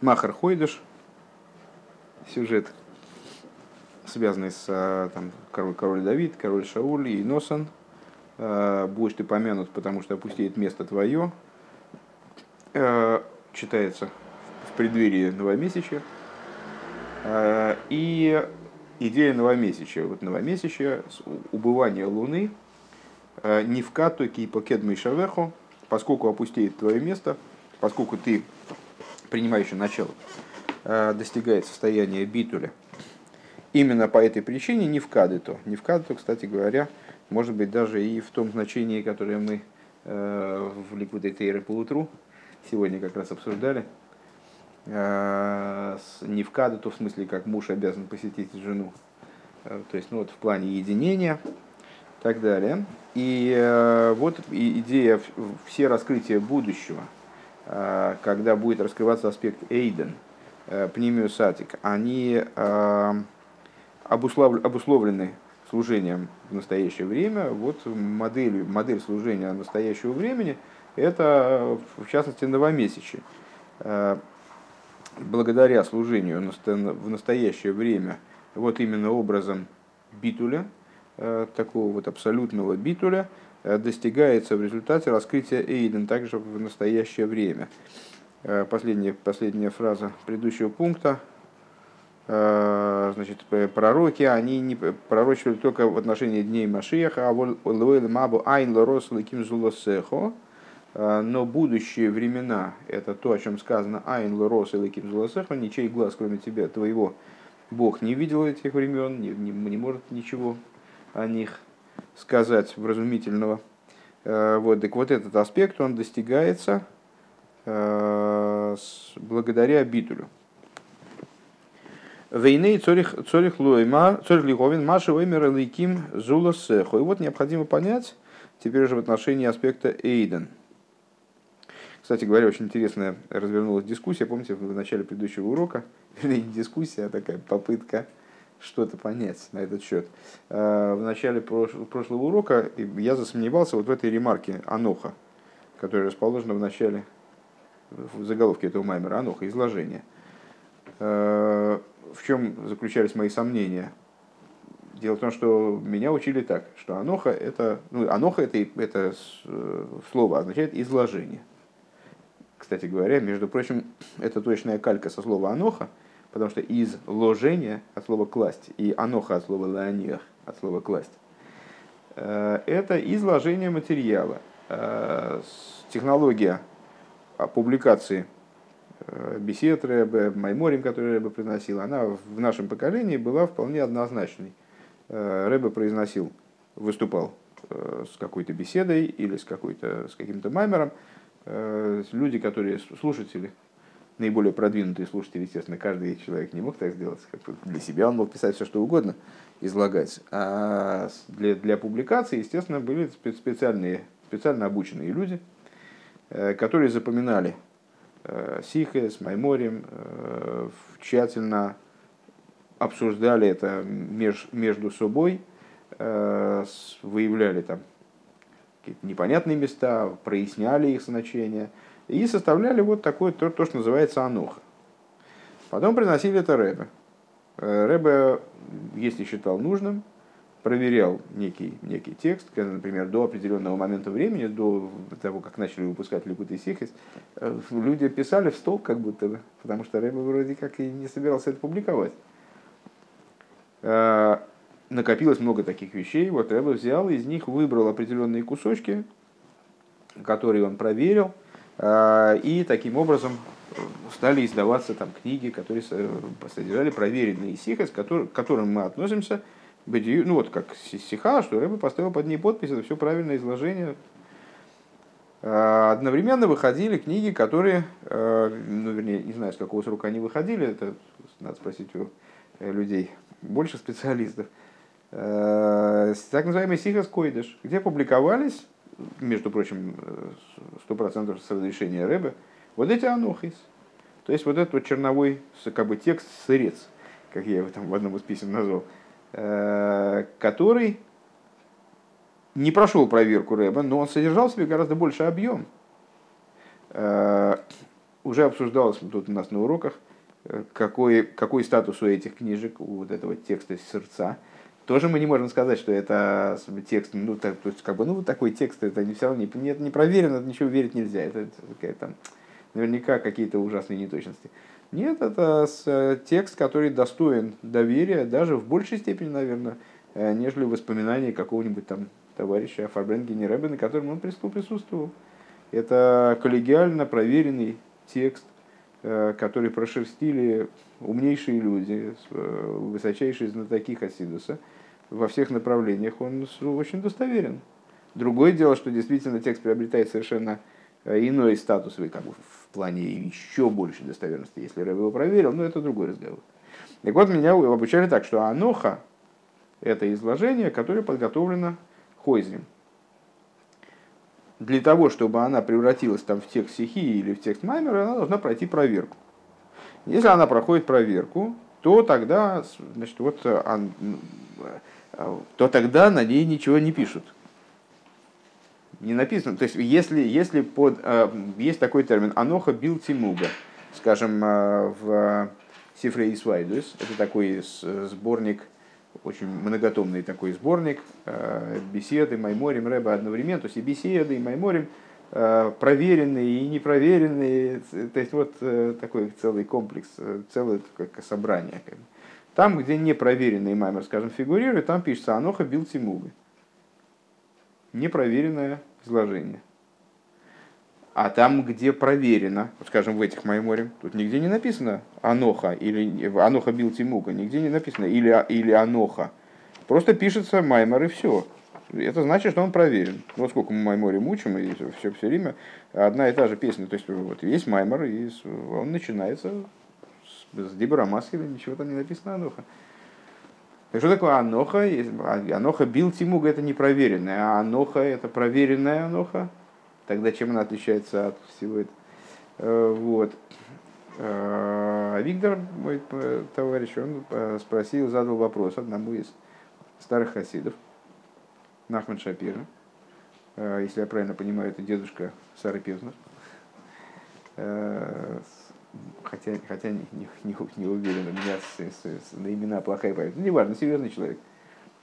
Махар Хойдыш, сюжет, связанный с там, король, король Давид, король Шауль и Носан. Будешь ты помянут, потому что опустеет место твое. Читается в преддверии новомесячья. И идея новомесячия. Вот новомесячия, убывание Луны, не в кату кипокед шавеху, поскольку опустеет твое место, поскольку ты, принимающий начало, э, достигает состояния битуля, именно по этой причине не в кадыту. Не в кадыту, кстати говоря, может быть даже и в том значении, которое мы э, в Ликвиде Тейры по утру сегодня как раз обсуждали. Э, не в кадыту, в смысле, как муж обязан посетить жену. То есть, ну вот в плане единения так далее. И э, вот идея все раскрытия будущего, когда будет раскрываться аспект Эйден, э, пнемиусатик, они обусловлены служением в настоящее время. Вот модель, модель служения настоящего времени – это, в частности, новомесячие. Благодаря служению в настоящее время вот именно образом битуля – Э, такого вот абсолютного битуля э, достигается в результате раскрытия Эйден также в настоящее время. Э, последняя, последняя фраза предыдущего пункта. Значит, пророки, они не пророчили только в отношении дней Машиаха, а мабу айн лорос лаким зулосехо, но будущие времена, это то, о чем сказано айн лорос лаким зулосехо, ничей глаз, кроме тебя, твоего, Бог не видел этих времен, не, не, не может ничего о них сказать вразумительного. Э, вот, так вот этот аспект, он достигается э, благодаря битулю. Войны цорих, цорих лиховин, маши оймер лейким зула сехо. И вот необходимо понять, теперь уже в отношении аспекта Эйден. Кстати говоря, очень интересная развернулась дискуссия, помните, в начале предыдущего урока, не дискуссия, а такая попытка что-то понять на этот счет. Э, в начале прошлого урока я засомневался вот в этой ремарке Аноха, которая расположена в начале, в заголовке этого маймера, Аноха, изложение. Э, в чем заключались мои сомнения? Дело в том, что меня учили так, что аноха это, ну, аноха это, это э, слово означает изложение. Кстати говоря, между прочим, это точная калька со слова аноха, потому что из ложения от слова класть и аноха от слова ланиях от слова класть э, это изложение материала. Э, технология публикации э, бесед Рэбе, Майморим, который Рэбе произносил, она в нашем поколении была вполне однозначной. Рэбе произносил, выступал с какой-то беседой или с, какой-то, с каким-то маймером. Люди, которые слушатели, наиболее продвинутые слушатели, естественно, каждый человек не мог так сделать. Для себя он мог писать все, что угодно, излагать. А для, для публикации, естественно, были специальные, специально обученные люди, э, которые запоминали э, Сихес, Майморим, э, тщательно обсуждали это меж, между собой, выявляли там какие-то непонятные места, проясняли их значение – и составляли вот такое, то, то что называется ануха. Потом приносили это Рэбе. Э, Рэбе, если считал нужным, проверял некий, некий текст, например, до определенного момента времени, до того, как начали выпускать Ликут и Сихис, э, люди писали в стол как будто бы, потому что Рэбе вроде как и не собирался это публиковать. Э, накопилось много таких вещей, вот Рэбе взял, из них выбрал определенные кусочки, которые он проверил, и таким образом стали издаваться там книги, которые содержали проверенные сихи, к которым мы относимся, ну вот как сиха, что Рэбе поставил под ней подпись, это все правильное изложение. А, одновременно выходили книги, которые, а, ну вернее, не знаю, с какого срока они выходили, это надо спросить у э, людей, больше специалистов. Так называемый Сихас Койдыш, где публиковались между прочим, сто процентов с разрешения Рэбе, вот эти анохис. То есть вот этот вот черновой как бы текст сырец, как я его там в одном из писем назвал, э, который не прошел проверку Рэба, но он содержал в себе гораздо больше объем. Э, уже обсуждалось тут у нас на уроках, э, какой, какой статус у этих книжек, у вот этого текста сердца. Тоже мы не можем сказать, что это текст, ну, так, то есть, как бы, ну, такой текст, это не все равно не, не, не проверено, ничего верить нельзя. Это, это там, наверняка какие-то ужасные неточности. Нет, это э, текст, который достоин доверия, даже в большей степени, наверное, э, нежели воспоминания какого-нибудь там товарища Фарбренгене Рэбе, на котором он присутствовал. Это коллегиально проверенный текст, э, который прошерстили умнейшие люди, высочайшие знатоки Хасидуса. Во всех направлениях он очень достоверен. Другое дело, что действительно текст приобретает совершенно иной статус, как бы в плане еще больше достоверности, если Рэб его проверил, но это другой разговор. Так вот, меня обучали так, что аноха – это изложение, которое подготовлено хойзрим. Для того, чтобы она превратилась там в текст стихии или в текст маймера, она должна пройти проверку. Если она проходит проверку, то тогда, значит, вот, а, то тогда на ней ничего не пишут не написано. То есть, если, если под, э, есть такой термин «аноха бил тимуга», скажем, э, в Сифре Исвайдус, это такой сборник, очень многотомный такой сборник, э, беседы, майморим, рэба одновременно, то есть и беседы, и майморим, проверенные и непроверенные, то есть вот такой целый комплекс, целое как собрание. Там, где непроверенный маймер, скажем, фигурирует, там пишется «аноха бил тимуга». Непроверенная изложение. А там, где проверено, вот скажем, в этих Майморе, тут нигде не написано Аноха или Аноха бил Тимука, нигде не написано или, или Аноха. Просто пишется Маймор и все. Это значит, что он проверен. Ну, вот сколько мы Майморе мучим, и все, все время одна и та же песня. То есть, вот есть Маймор, и он начинается с, Дибора Маскеля, ничего там не написано Аноха. Так что такое аноха? Аноха бил тимуга это непроверенная, а аноха это проверенная аноха. Тогда чем она отличается от всего этого? Э, вот. Э, Виктор, мой э, товарищ, он спросил, задал вопрос одному из старых хасидов, Нахман Шапира. Если я правильно понимаю, это дедушка Сары Певзнер хотя, хотя не, не, не, не уверен, у меня с, с, с, на имена плохая память, ну, неважно, серьезный человек.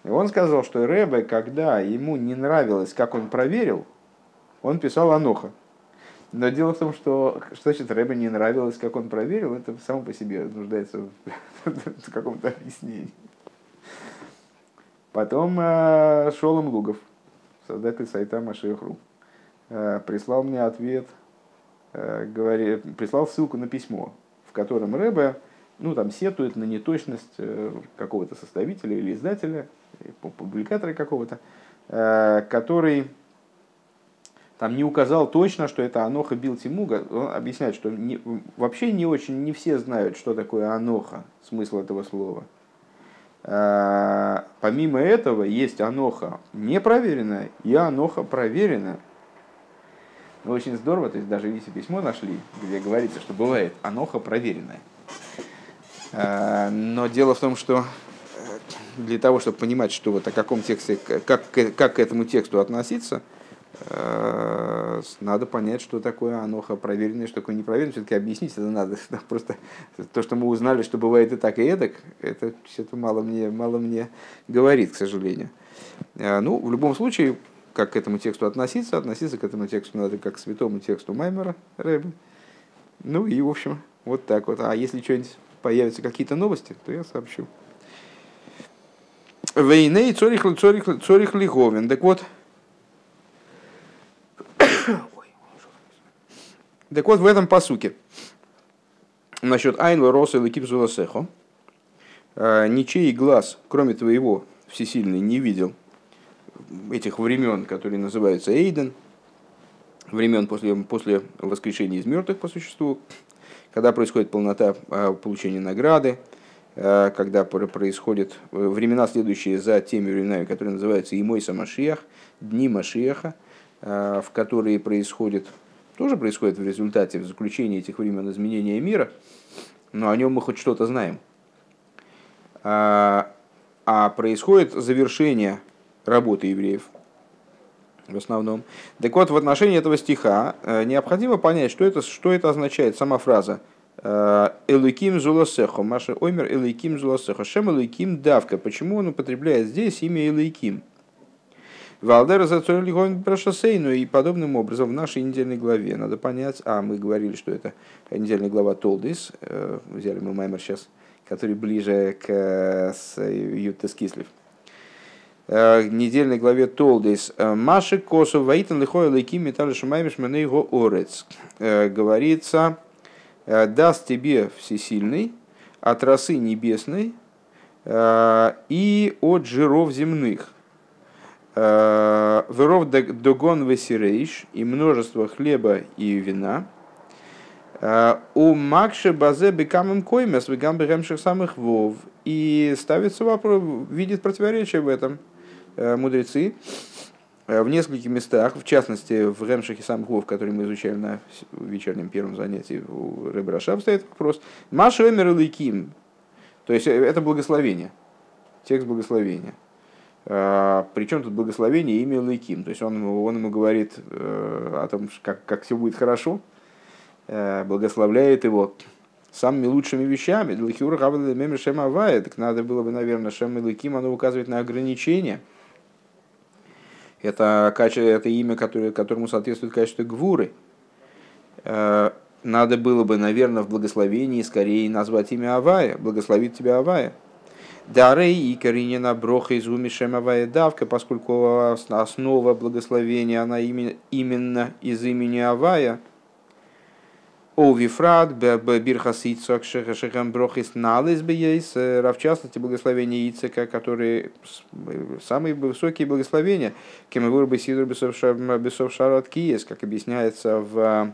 И он сказал, что Рэбе, когда ему не нравилось, как он проверил, он писал Аноха. Но дело в том, что, что значит Рэбе не нравилось, как он проверил, это само по себе нуждается в, каком-то объяснении. Потом э, Шолом Лугов, создатель сайта Машехру, э, прислал мне ответ – говори, прислал ссылку на письмо, в котором Рэбе ну, там, сетует на неточность э, какого-то составителя или издателя, публикатора какого-то, э, который там не указал точно, что это Аноха бил Тимуга. Он объясняет, что не, вообще не очень, не все знают, что такое Аноха, смысл этого слова. Помимо этого, есть Аноха непроверенная и Аноха проверенная. Ну, очень здорово, то есть даже если письмо нашли, где говорится, что бывает аноха проверенная. А, но дело в том, что э, для того, чтобы понимать, что вот о каком тексте, как, как к этому тексту относиться, э, надо понять, что такое аноха проверенное, что такое непроверенное. Все-таки объяснить это надо. Просто то, что мы узнали, что бывает и так, и эдак, это, это мало, мне, мало мне говорит, к сожалению. А, ну, в любом случае, как к этому тексту относиться. Относиться к этому тексту надо как к святому тексту Маймера Рэбе. Ну и, в общем, вот так вот. А если что-нибудь появятся какие-то новости, то я сообщу. Вейней цорих, цорих, цорих лиховен. Так вот, так вот в этом посуке насчет Айнла Роса или Кипзула Сехо «А, ничей глаз, кроме твоего, всесильный, не видел – этих времен, которые называются Эйден, времен после, после воскрешения из мертвых по существу, когда происходит полнота а, получения награды, а, когда происходят э, времена, следующие за теми временами, которые называются и мой Самашиях, дни Машиаха, а, в которые происходит, тоже происходит в результате, в заключении этих времен изменения мира, но о нем мы хоть что-то знаем. А происходит завершение работы евреев. в основном. Так вот, в отношении этого стиха необходимо понять, что это, что это означает, сама фраза Элуким Зуласехо, Маша Оймер Элуким Зуласехо, Шем Элуким Давка. Почему он употребляет здесь имя Элуким? Валдера Зацорлигон Прошосейну и подобным образом в нашей недельной главе надо понять, а мы говорили, что это недельная глава Толдис, э, взяли мы Маймер сейчас, который ближе к Ютес Кислив. Э, недельной главе Толдис. Маши Косу Ваитан Лихой Лейки Металли Шумаймиш его Орец. Э, говорится, даст тебе всесильный от росы небесной и от жиров земных Э, Веров догон весирейш и множество хлеба и вина. Э, у Макши базе бекамым коймес вегам бегамших самых вов. И ставится вопрос, видит противоречие в этом э, мудрецы в нескольких местах, в частности в Ремшихе самых вов, который мы изучали на вечернем первом занятии у Ребраша, стоит вопрос. Маша Эмер Ликим. То есть это благословение. Текст благословения. А, Причем тут благословение имя Лейким. То есть он, он ему говорит э, о том, как, как все будет хорошо, э, благословляет его самыми лучшими вещами. Для Авая, так надо было бы, наверное, Шем Лейким, оно указывает на ограничения. Это, это имя, которое, которому соответствует качество гвуры. Э, надо было бы, наверное, в благословении скорее назвать имя Авая, благословит тебя Авая. Дарей и Каринина Броха из Умишемовая давка, поскольку основа благословения, она именно из имени Авая. О Вифрат, Бирхас Ицок, Шехам Брохис Налис Бейс, в частности, благословение Ицека, которые самые высокие благословения, Кемевур Бесидур Бесов Шарат Киес, как объясняется в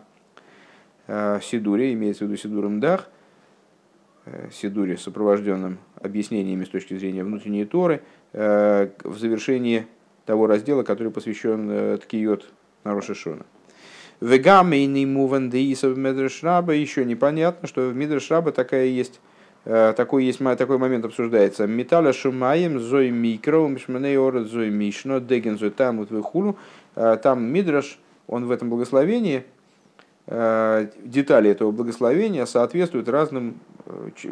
э, Сидуре, имеется в виду Сидуром Дах, Э, Сидуре, сопровожденным объяснениями с точки зрения внутренней Торы, э, в завершении того раздела, который посвящен э, Ткиот на Рошишона. Вегамейный муван деисов Медрешраба еще непонятно, что в Медрешраба такая есть такой, есть, такой момент обсуждается. Металла шумаем, зой микро, мишманей орет, зой мишно, деген зой там, вот выхулу. Там Мидраш, он в этом благословении, детали этого благословения соответствуют разным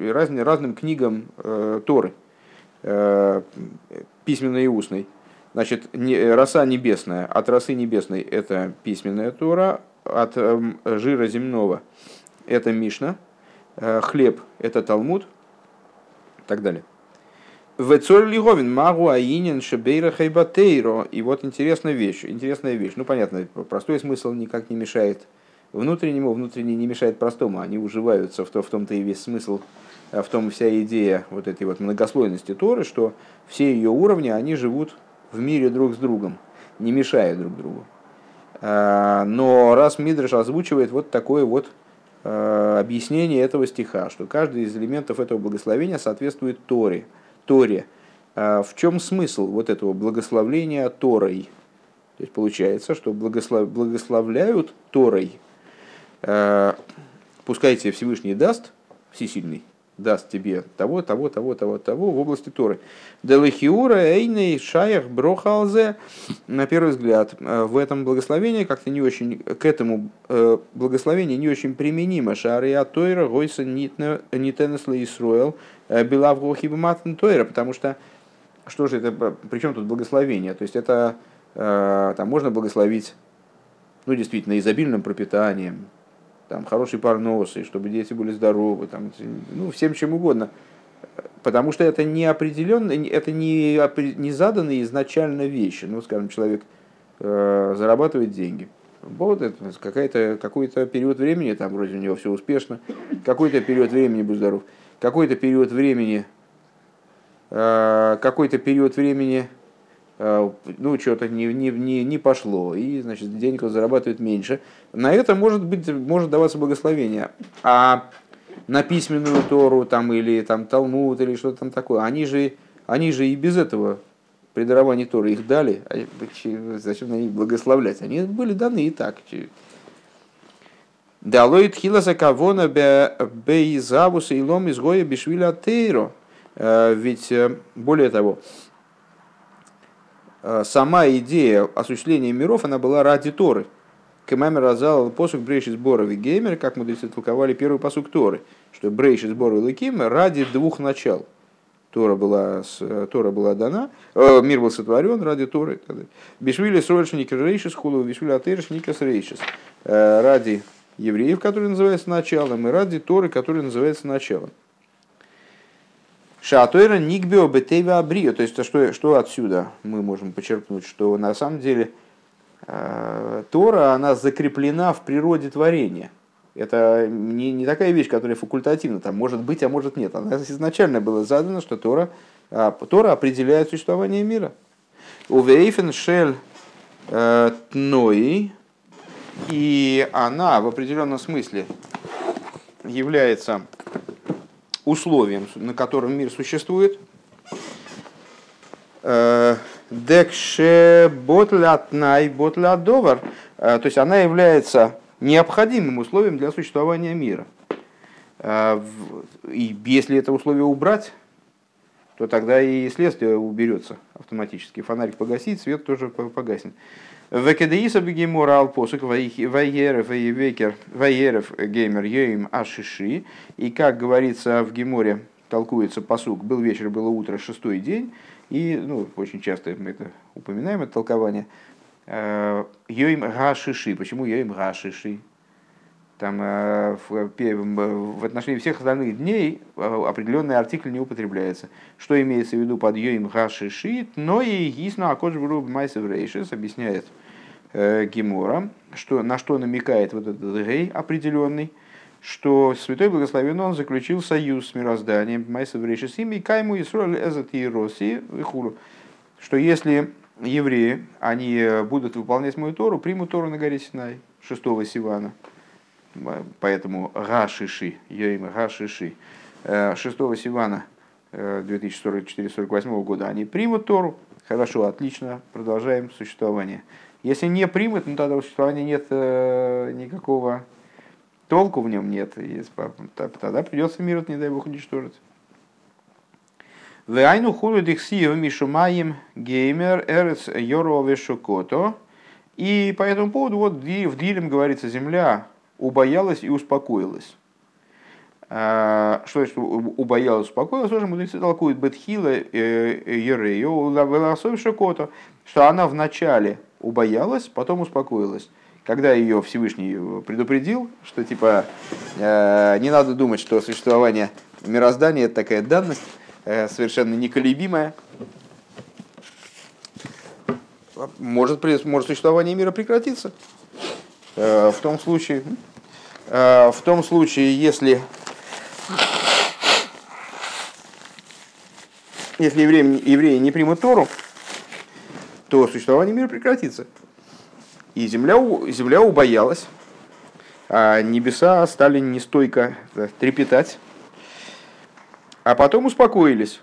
разным, разным книгам э, Торы, э, письменной и устной. Значит, не, роса небесная, от росы небесной это письменная Тора, от э, жира земного это Мишна, э, хлеб это Талмуд и так далее. Вецор Лиговин, Магу Аинин, Шебейра Хайбатейро. И вот интересная вещь, интересная вещь. Ну, понятно, простой смысл никак не мешает внутреннему, внутренний не мешает простому, они уживаются, в, то, в том-то и весь смысл, э, в том вся идея вот этой вот многослойности Торы, что все ее уровни, они живут в мире друг с другом, не мешая друг другу. А, но раз Мидриш озвучивает вот такое вот э, объяснение этого стиха, что каждый из элементов этого благословения соответствует Торе. Торе. А в чем смысл вот этого благословления Торой? То есть получается, что благослов, благословляют Торой пускай тебе Всевышний даст, всесильный, даст тебе того, того, того, того, того в области Торы. Делахиура эйней шаях брохалзе, на первый взгляд, э, в этом благословении как-то не очень, к этому э, благословению не очень применимо. Шария Тойра гойса нитенесла Исруэл белавгохибматн Тойра, потому что что же это, причем тут благословение? То есть это там можно благословить ну, действительно, изобильным пропитанием, там, хороший парносы, чтобы дети были здоровы, там, ну, всем чем угодно. Потому что это не определенно, это не, не заданные изначально вещи. Ну, скажем, человек э, зарабатывает деньги. Вот это какая-то, какой-то период времени, там вроде у него все успешно, какой-то период времени будь здоров, какой-то период времени, э, какой-то период времени ну, что-то не, не, не, не пошло, и, значит, денег он зарабатывает меньше. На это может, быть, может даваться благословение. А на письменную Тору там, или там, Талмуд или что-то там такое, они же, они же и без этого при даровании Торы их дали, а зачем на них благословлять? Они были даны и так. Далоид хиласа кавона бейзавуса и лом изгоя бишвиля тейро. Э, ведь, э, более того, сама идея осуществления миров, она была ради Торы. Кемамер разал посук брейши сборов и геймер, как мудрецы толковали первый посук Торы, что брейши и лаким ради двух начал. Тора была, Тора была дана, э, мир был сотворен ради Торы. Бишвили срочник рейшис хулу, бишвили атырш никас рейшис. Э, ради евреев, который называется началом, и ради Торы, который называется началом. Шатойра никбио бетева абрио. То есть, что, что отсюда мы можем почерпнуть, что на самом деле э, Тора, она закреплена в природе творения. Это не, не такая вещь, которая факультативна, там может быть, а может нет. Она изначально было задано, что Тора, э, Тора определяет существование мира. У Вейфен Шель э, Тнои, и она в определенном смысле является условием, на котором мир существует. Э, Декше ботлятнай ботлядовар. Э, то есть она является необходимым условием для существования мира. Э, и если это условие убрать, то тогда и следствие уберется автоматически. Фонарик погасит, свет тоже погаснет. Векедеиса бегемора алпосук вайерев векер вайерев геймер йоим ашиши. И как говорится в геморе, толкуется посук, был вечер, было утро, шестой день. И ну, очень часто мы это упоминаем, это толкование. Йоим гашиши. Почему йоим гашиши? Там в, в отношении всех остальных дней определенный артикль не употребляется. Что имеется в виду под йоим гашиши? Но и гисна акодж майсев рейшис объясняет э, Гемора, что, на что намекает вот этот рей определенный, что Святой Благословен он заключил союз с мирозданием Майсов Решисим и Кайму Исроль Эзет и Роси что если евреи, они будут выполнять мою Тору, примут Тору на горе Синай, шестого Сивана, поэтому Гашиши, Йоим Гашиши, э, шестого Сивана 2044-48 э, года, они примут Тору, хорошо, отлично, продолжаем существование. Если не примут, ну тогда существования нет э, никакого толку в нем нет. Тогда придется мир, не дай бог, уничтожить. Вайну худу дихсию мишумаем геймер эрец йорове шокото. И по этому поводу вот в Дилем говорится, земля убоялась и успокоилась. А, что значит убоялась, успокоилась? Тоже мудрецы толкуют Бетхила Ерею, Шокото, что она вначале убоялась, потом успокоилась. Когда ее Всевышний предупредил, что типа э, не надо думать, что существование мироздания это такая данность э, совершенно неколебимая, может, может существование мира прекратиться. Э, в том случае, э, в том случае, если если евреи, евреи не примут Тору, то существование мира прекратится. И земля, земля убоялась, а небеса стали нестойко трепетать, а потом успокоились.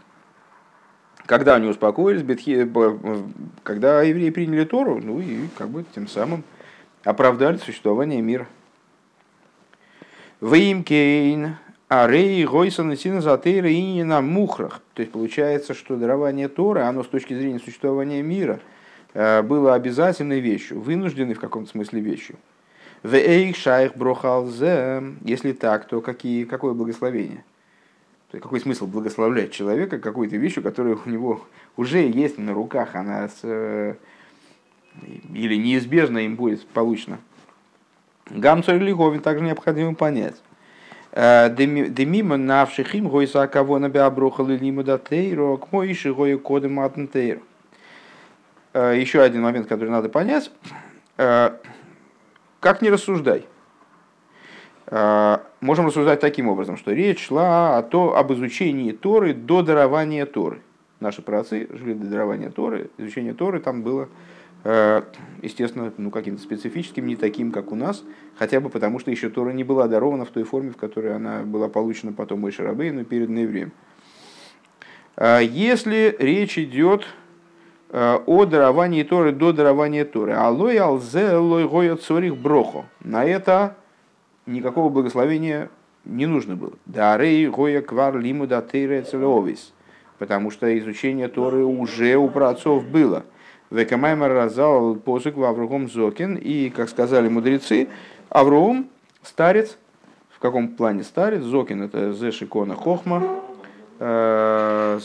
Когда они успокоились, бетхи, когда евреи приняли Тору, ну и как бы тем самым оправдали существование мира. ואם כן, Арей, Гойсон, Сина, Затейра и на мухрах. То есть получается, что дарование Торы, оно с точки зрения существования мира – Э, было обязательной вещью, вынужденной в каком-то смысле вещью. В эйх шайх брохалзе, если так, то какие, какое благословение? Какой смысл благословлять человека какой-то вещью, которая у него уже есть на руках, она с, э, или неизбежно им будет получена. Гамцой Лиговин также необходимо понять. Э, Демима навшихим гойса кого на беаброхал лиму датейро, к моиши гоя кодем атентейро. Э, еще один момент, который надо понять. Э, как не рассуждай. Можем рассуждать таким образом, что речь шла о то, об изучении Торы до дарования Торы. Наши праотцы жили до дарования Торы, изучение Торы там было, естественно, ну, каким-то специфическим, не таким, как у нас, хотя бы потому, что еще Тора не была дарована в той форме, в которой она была получена потом Мойши Рабейну перед евреем. Если речь идет Э, о даровании Торы до дарования Торы. Алой алзе лой гоя цорих брохо. На это никакого благословения не нужно было. Дарей гоя квар лиму да тейре Потому что изучение Торы уже у праотцов было. Векамаймар разал посык в Аврухом Зокин. И, как сказали мудрецы, Авром старец. В каком плане старец? Зокин это Зешикона Хохма. Э,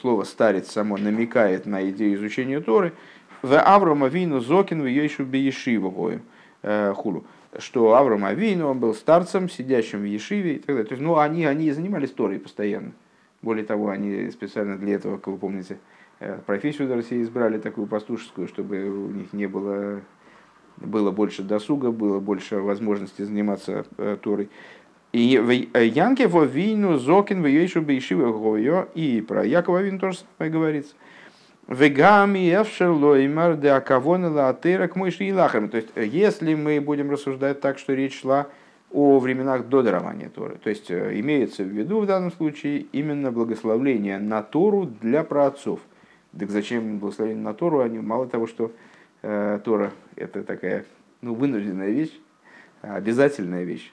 слово старец само намекает на идею изучения Торы. В Авром Авину Зокин в Йойшу Беешиву э, хулу что Авраам Авину, он был старцем, сидящим в Ешиве и так далее. То есть, ну, они, они занимались Торой постоянно. Более того, они специально для этого, как вы помните, профессию в России избрали такую пастушескую, чтобы у них не было, было больше досуга, было больше возможности заниматься э, Торой. И в э, Янке во вину Зокин в Ейшу Бейшиве и про Якова Вину тоже самое говорится. Вегами эфшер лоймар де акавона лаатера к мыши и лахам. То есть, если мы будем рассуждать так, что речь шла о временах до дарования Торы, то есть, имеется в виду в данном случае именно благословление на Тору для праотцов. Так зачем благословение на Тору? Они, мало того, что э, Тора это такая ну, вынужденная вещь, обязательная вещь,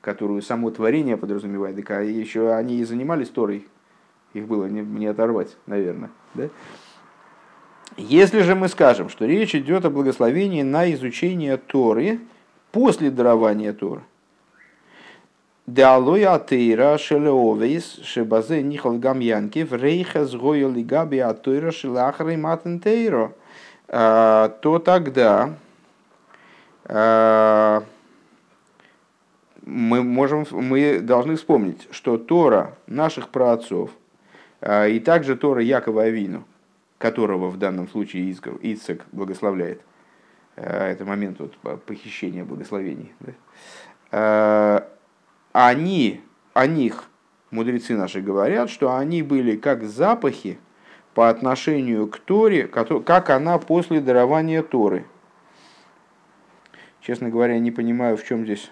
которую само творение подразумевает, так а еще они и занимались Торой, их было не, не оторвать, наверное. Да? Если же мы скажем, что речь идет о благословении на изучение Торы после дарования Торы, Деалоя атеира шелеовейс шебазе нихал гамьянки в рейха сгоя лигаби атеира шелахрей матентейро, а, то тогда а, мы, можем, мы должны вспомнить, что Тора наших праотцов а, и также Тора Якова Авину – которого в данном случае Ицек благословляет. Это момент вот похищения благословений. Да? Они, о них мудрецы наши говорят, что они были как запахи по отношению к Торе, как она после дарования Торы. Честно говоря, не понимаю, в чем здесь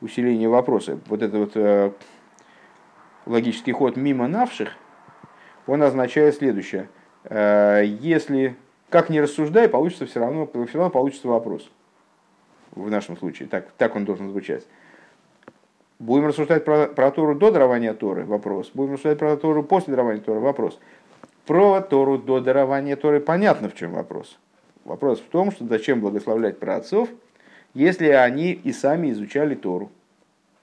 усиление вопроса. Вот это вот э, логический ход мимо навших, он означает следующее. Э, если как не рассуждай, получится все равно, все равно получится вопрос. В нашем случае. Так, так он должен звучать. Будем рассуждать про, про Тору до дарования Торы? Вопрос. Будем рассуждать про Тору после дарования Торы? Вопрос. Про Тору до дарования Торы понятно, в чем вопрос. Вопрос в том, что зачем благословлять про отцов, если они и сами изучали Тору.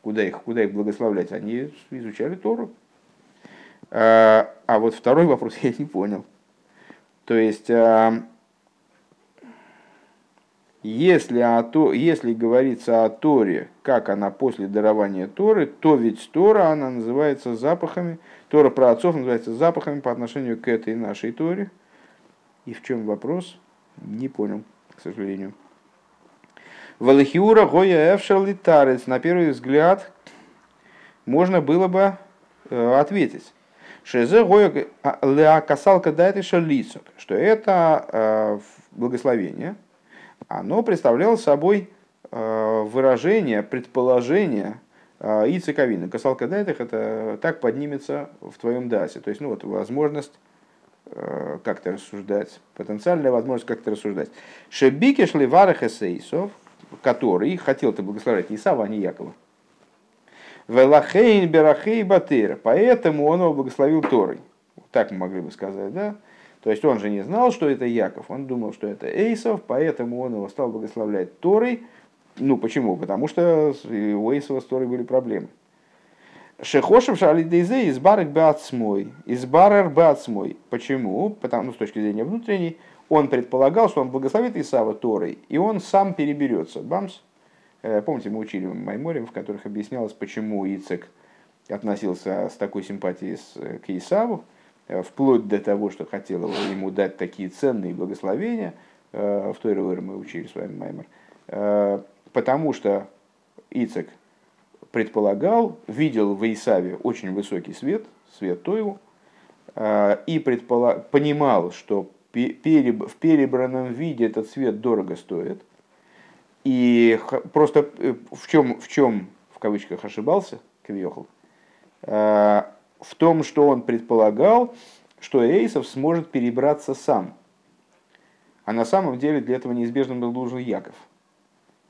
Куда их, куда их благословлять? Они изучали Тору. А, а вот второй вопрос я не понял. То есть, а, если, о то, если говорится о Торе, как она после дарования Торы, то ведь Тора, она называется запахами, Тора про отцов называется запахами по отношению к этой нашей Торе. И в чем вопрос? Не понял, к сожалению. Валахиура гоя эфшал На первый взгляд можно было бы э, ответить. Шезе гоя а, касалка дает лицок, что это э, благословение, оно представляло собой э, выражение, предположение э, и цековины. Касалка дайтых это так поднимется в твоем дасе. То есть, ну вот, возможность как-то рассуждать, потенциальная возможность как-то рассуждать. Шебики шли эсейсов, который хотел ты благословлять Исава, а не Якова. Велахейн берахей батыр. Поэтому он его благословил Торой. Так мы могли бы сказать, да? То есть он же не знал, что это Яков. Он думал, что это Эйсов, поэтому он его стал благословлять Торой. Ну почему? Потому что у Эйсова с Торой были проблемы. Шехошев шалидейзе избарек бацмой. Избарер бацмой. Почему? Потому, ну, с точки зрения внутренней, он предполагал, что он благословит Исава Торой, и он сам переберется. Бамс, Э, помните, мы учили Майморем, в которых объяснялось, почему Ицек относился с такой симпатией к Исаву, э, вплоть до того, что хотел ему дать такие ценные благословения. Э, в той РВР мы учили с вами Маймор. Потому что Ицек предполагал, видел в Исаве очень высокий свет, свет Тойву, и предполаг... понимал, что в перебранном виде этот свет дорого стоит – и просто э, в чем, в чем в кавычках ошибался Квиохл? Э, в том, что он предполагал, что Эйсов сможет перебраться сам. А на самом деле для этого неизбежно был нужен Яков.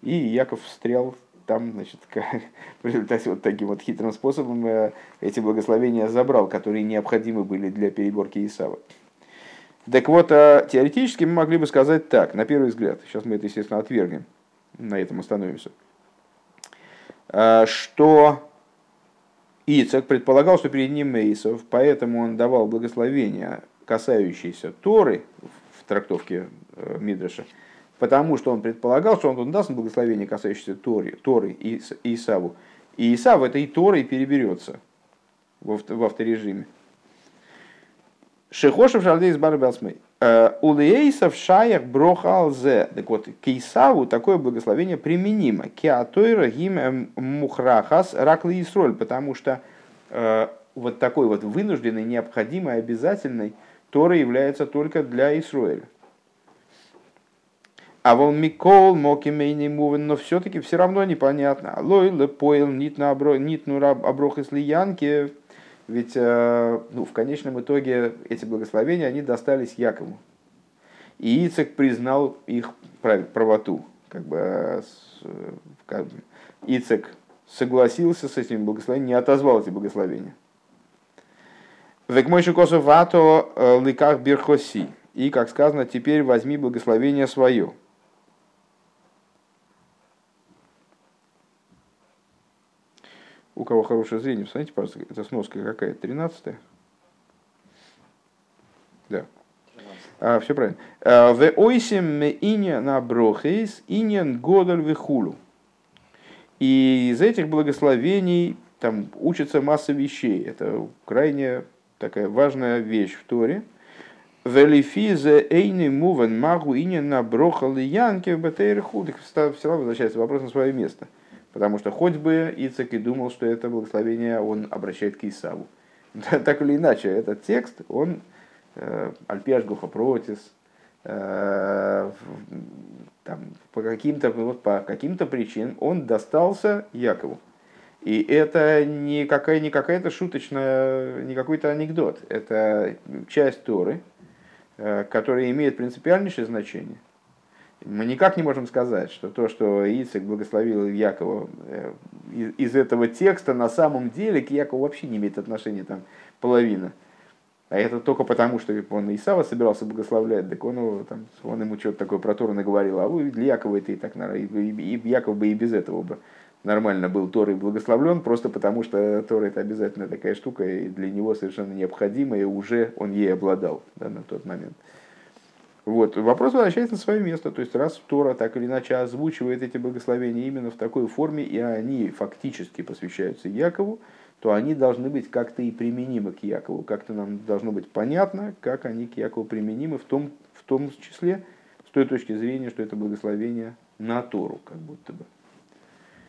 И Яков встрял там, значит, в результате вот таким вот хитрым способом э, эти благословения забрал, которые необходимы были для переборки Исава. Так вот, а, теоретически мы могли бы сказать так, на первый взгляд, сейчас мы это, естественно, отвергнем, на этом остановимся, а, что Ицек предполагал, что перед ним Мейсов, поэтому он давал благословения, касающиеся Торы, в трактовке э, Мидраша, потому что он предполагал, что он даст благословение, касающееся Торы, Торы и Исаву. И Исав этой Торой переберется в авторежиме. Шехошев шардей из барбасмей. Э, У лейсов шаях брохалзе. Так вот, кейсаву такое благословение применимо. Кеатойра гим эм мухрахас ракли исроль. Потому что э, вот такой вот вынужденный, необходимый, обязательный Тора является только для Исруэля. А вон Микол, Мокимейни Мувен, но все-таки все равно непонятно. Лой, Лепоил, Нит на оброх из Лиянки, ведь э, ну, в конечном итоге эти благословения, они достались Якову. И Ицек признал их правоту. Как бы, как бы, Ицек согласился с этими благословениями, не отозвал эти благословения. Век мой вато э, ликах бирхоси. И, как сказано, теперь возьми благословение свое. У кого хорошее зрение, посмотрите, пожалуйста, это сноска какая? 13 Да. А, все правильно. А, в ойсим иня на брохейс иньян годаль вихулу. И из этих благословений там учится масса вещей. Это крайне такая важная вещь в Торе. Велифизе эйни мувен магу иньян на брохал янки в бетейрху. Все равно возвращается вопрос на свое место. Потому что хоть бы Ицек и думал, что это благословение он обращает к Исаву. Так или иначе, этот текст, он э, альпиаш протис, э, там, по каким-то вот, по каким-то причинам он достался Якову. И это не, какая, не какая-то шуточная, не какой-то анекдот. Это часть Торы, э, которая имеет принципиальнейшее значение – мы никак не можем сказать, что то, что Ицек благословил Якова э, из этого текста, на самом деле к Якову вообще не имеет отношения там половина. А это только потому, что он Исава собирался благословлять, так он, его, там, он ему что-то такое про Тору наговорил, а для Якова это и так, и, и, и Яков бы и без этого бы нормально был Торой благословлен, просто потому что Тора это обязательно такая штука, и для него совершенно необходимая, и уже он ей обладал да, на тот момент. Вот. Вопрос возвращается на свое место. То есть, раз Тора так или иначе озвучивает эти благословения именно в такой форме, и они фактически посвящаются Якову, то они должны быть как-то и применимы к Якову. Как-то нам должно быть понятно, как они к Якову применимы, в том, в том числе с той точки зрения, что это благословение на Тору, как будто бы.